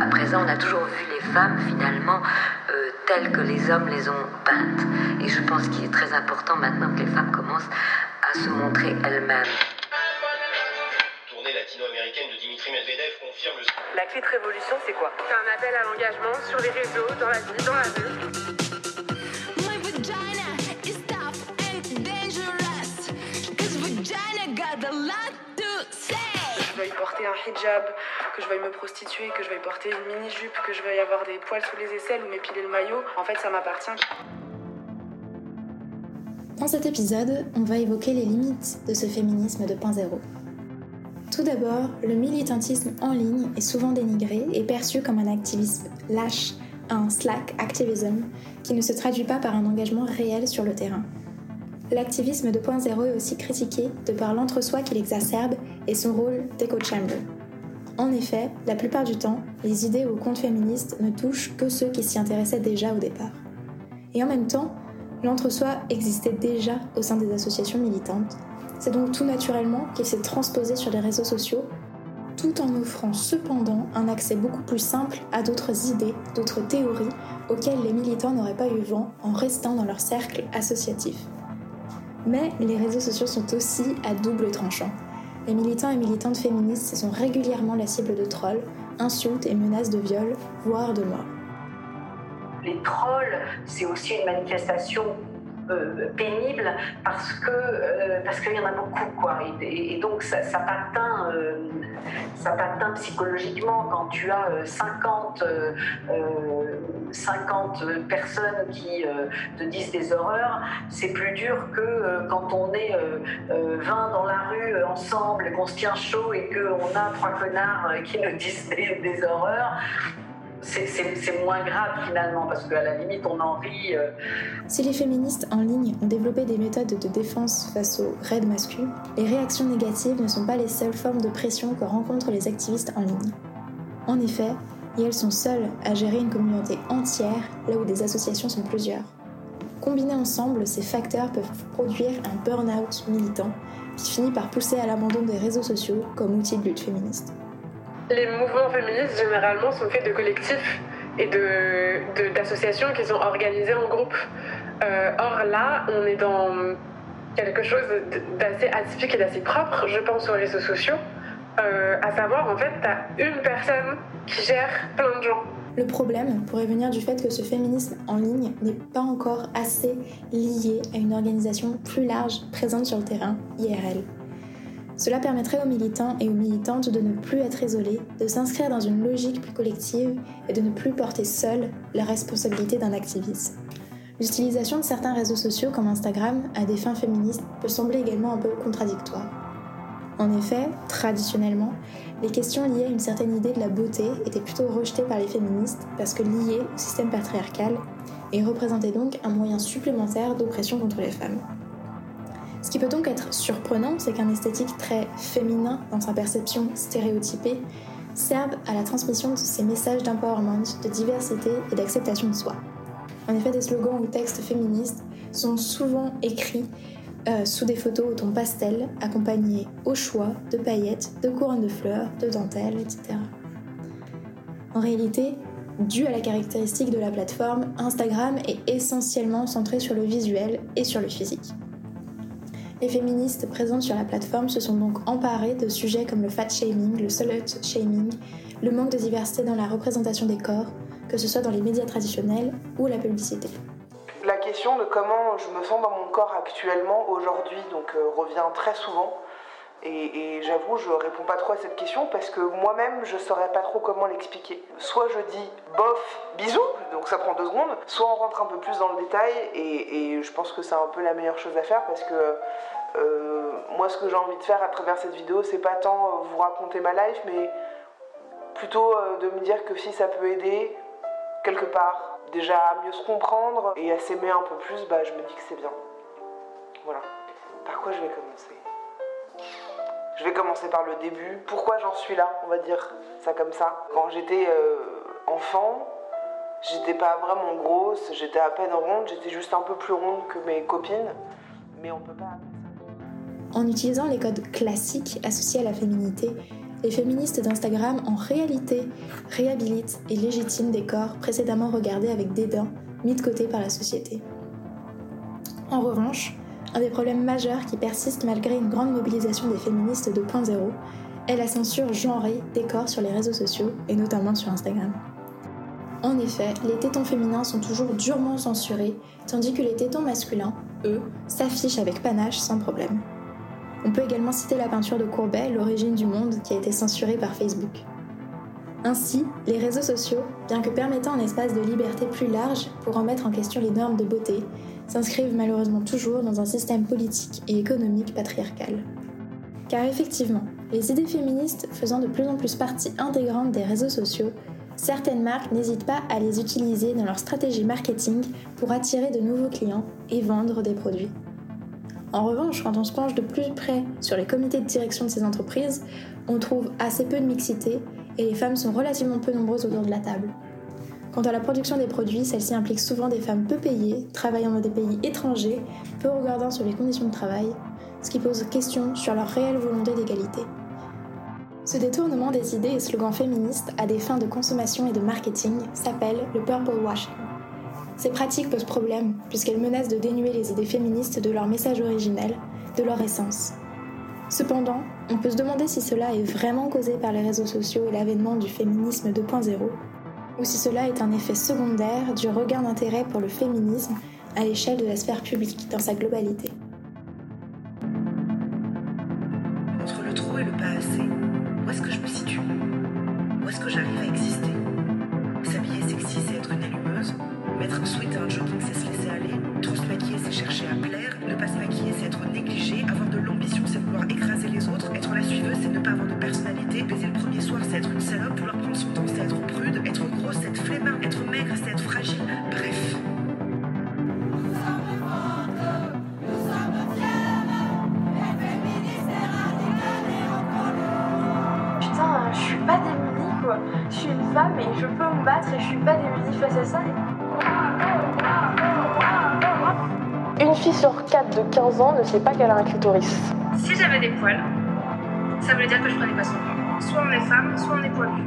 À présent, on a toujours vu les femmes finalement euh, telles que les hommes les ont peintes. Et je pense qu'il est très important maintenant que les femmes commencent à se montrer elles-mêmes. Tournée latino-américaine de Dimitri Medvedev confirme le... La clé de révolution, c'est quoi? C'est un appel à l'engagement sur les réseaux, dans la vie, dans la rue. Porter un hijab, que je veuille me prostituer, que je veuille porter une mini-jupe, que je veuille avoir des poils sous les aisselles ou m'épiler le maillot, en fait, ça m'appartient. Dans cet épisode, on va évoquer les limites de ce féminisme 2.0. Tout d'abord, le militantisme en ligne est souvent dénigré et perçu comme un activisme lâche, un slack activism qui ne se traduit pas par un engagement réel sur le terrain. L'activisme 2.0 est aussi critiqué de par l'entre-soi qu'il exacerbe et son rôle d'écho chamber. En effet, la plupart du temps, les idées ou comptes féministes ne touchent que ceux qui s'y intéressaient déjà au départ. Et en même temps, l'entre-soi existait déjà au sein des associations militantes. C'est donc tout naturellement qu'il s'est transposé sur les réseaux sociaux, tout en offrant cependant un accès beaucoup plus simple à d'autres idées, d'autres théories auxquelles les militants n'auraient pas eu vent en restant dans leur cercle associatif. Mais les réseaux sociaux sont aussi à double tranchant. Les militants et militantes féministes sont régulièrement la cible de trolls, insultes et menaces de viol, voire de mort. les trolls, c'est aussi une manifestation euh, pénible parce que euh, qu'il y en a beaucoup quoi et, donc ça, ça euh, ça t'atteint psychologiquement quand tu as euh, 50 euh, euh, 50 personnes qui te disent des horreurs. C'est plus dur que quand on est euh, euh, 20 dans la rue ensemble qu'on se tient chaud et qu'on a trois connards qui nous disent des horreurs c'est- moins grave finalement parce qu'à la limite on en rit euh, Si les féministes en ligne ont développé des méthodes de défense face aux raids masculins, les réactions négatives ne sont pas les seules formes de pression que rencontrent les activistes en ligne. En effet, et elles sont seules à gérer une communauté entière là où des associations sont plusieurs. Combinés ensemble, ces facteurs peuvent produire un burn-out militant qui finit par pousser à l'abandon des réseaux sociaux comme outil de lutte féministe. Les mouvements féministes, généralement, sont faits de collectifs et de- de- d'associations qui sont organisées en groupe. Euh, or là, on est dans quelque chose d'assez atypique et d'assez propre, je pense, aux réseaux sociaux. Euh, à savoir, en fait, t'as une personne qui gère plein de gens. Le problème pourrait venir du fait que ce féminisme en ligne n'est pas encore assez lié à une organisation plus large présente sur le terrain, IRL. Cela permettrait aux militants et aux militantes de ne plus être isolés, de s'inscrire dans une logique plus collective et de ne plus porter seuls la responsabilité d'un activisme. L'utilisation de certains réseaux sociaux comme Instagram à des fins féministes peut sembler également un peu contradictoire. En effet, traditionnellement, les questions liées à une certaine idée de la beauté étaient plutôt rejetées par les féministes parce que liées au système patriarcal et représentaient donc un moyen supplémentaire d'oppression contre les femmes. Ce qui peut donc être surprenant, c'est qu'un esthétique très féminin dans sa perception stéréotypée serve à la transmission de ces messages d'empowerment, de diversité et d'acceptation de soi. En effet, des slogans ou textes féministes sont souvent écrits euh, sous des photos au ton pastel, accompagnés au choix de paillettes, de couronnes de fleurs, de dentelles, etc. En réalité, dû à la caractéristique de la plateforme, Instagram est essentiellement centré sur le visuel et sur le physique. Les féministes présentes sur la plateforme se sont donc emparées de sujets comme le fat shaming, le slut shaming, le manque de diversité dans la représentation des corps, que ce soit dans les médias traditionnels ou la publicité. La question de comment je me sens dans mon corps actuellement, aujourd'hui, donc euh, revient très souvent. Et, j'avoue, je réponds pas trop à cette question parce que moi-même, je saurais pas trop comment l'expliquer. Soit je dis bof, bisous, donc ça prend deux secondes, soit on rentre un peu plus dans le détail et, et je pense que c'est un peu la meilleure chose à faire parce que euh, moi, ce que j'ai envie de faire à travers cette vidéo, c'est pas tant euh, vous raconter ma life, mais plutôt euh, de me dire que si ça peut aider quelque part, déjà à mieux se comprendre et à s'aimer un peu plus, bah je me dis que c'est bien. Voilà. Par quoi je vais commencer? Je vais commencer par le début. Pourquoi j'en suis là, on va dire ça comme ça. Quand j'étais euh, enfant, j'étais pas vraiment grosse, j'étais à peine ronde, j'étais juste un peu plus ronde que mes copines, mais on peut pas. En utilisant les codes classiques associés à la féminité, les féministes d'Instagram en réalité réhabilitent et légitiment des corps précédemment regardés avec dédain, mis de côté par la société. En revanche, un des problèmes majeurs qui persiste malgré une grande mobilisation des féministes 2.0 est la censure genrée des corps sur les réseaux sociaux et notamment sur Instagram. En effet, les tétons féminins sont toujours durement censurés, tandis que les tétons masculins, eux, s'affichent avec panache sans problème. On peut également citer la peinture de Courbet, L'origine du monde, qui a été censurée par Facebook. Ainsi, les réseaux sociaux, bien que permettant un espace de liberté plus large pour remettre en question les normes de beauté, s'inscrivent malheureusement toujours dans un système politique et économique patriarcal. Car effectivement, les idées féministes faisant de plus en plus partie intégrante des réseaux sociaux, certaines marques n'hésitent pas à les utiliser dans leur stratégie marketing pour attirer de nouveaux clients et vendre des produits. En revanche, quand on se penche de plus près sur les comités de direction de ces entreprises, on trouve assez peu de mixité et les femmes sont relativement peu nombreuses autour de la table. Quant à la production des produits, celle-ci implique souvent des femmes peu payées, travaillant dans des pays étrangers, peu regardant sur les conditions de travail, ce qui pose question sur leur réelle volonté d'égalité. Ce détournement des idées et slogans féministes à des fins de consommation et de marketing s'appelle le purple washing. Ces pratiques posent problème puisqu'elles menacent de dénuer les idées féministes de leur message originel, de leur essence. Cependant, on peut se demander si cela est vraiment causé par les réseaux sociaux et l'avènement du féminisme 2.0, ou si cela est un effet secondaire du regain d'intérêt pour le féminisme à l'échelle de la sphère publique dans sa globalité. Je suis une femme et je peux me battre et je suis pas démunie face à ça. Une fille sur quatre de 15 ans ne sait pas qu'elle a un clitoris. Si j'avais des poils, ça voulait dire que je prenais pas moi. Soit on est femme, soit on est poilu.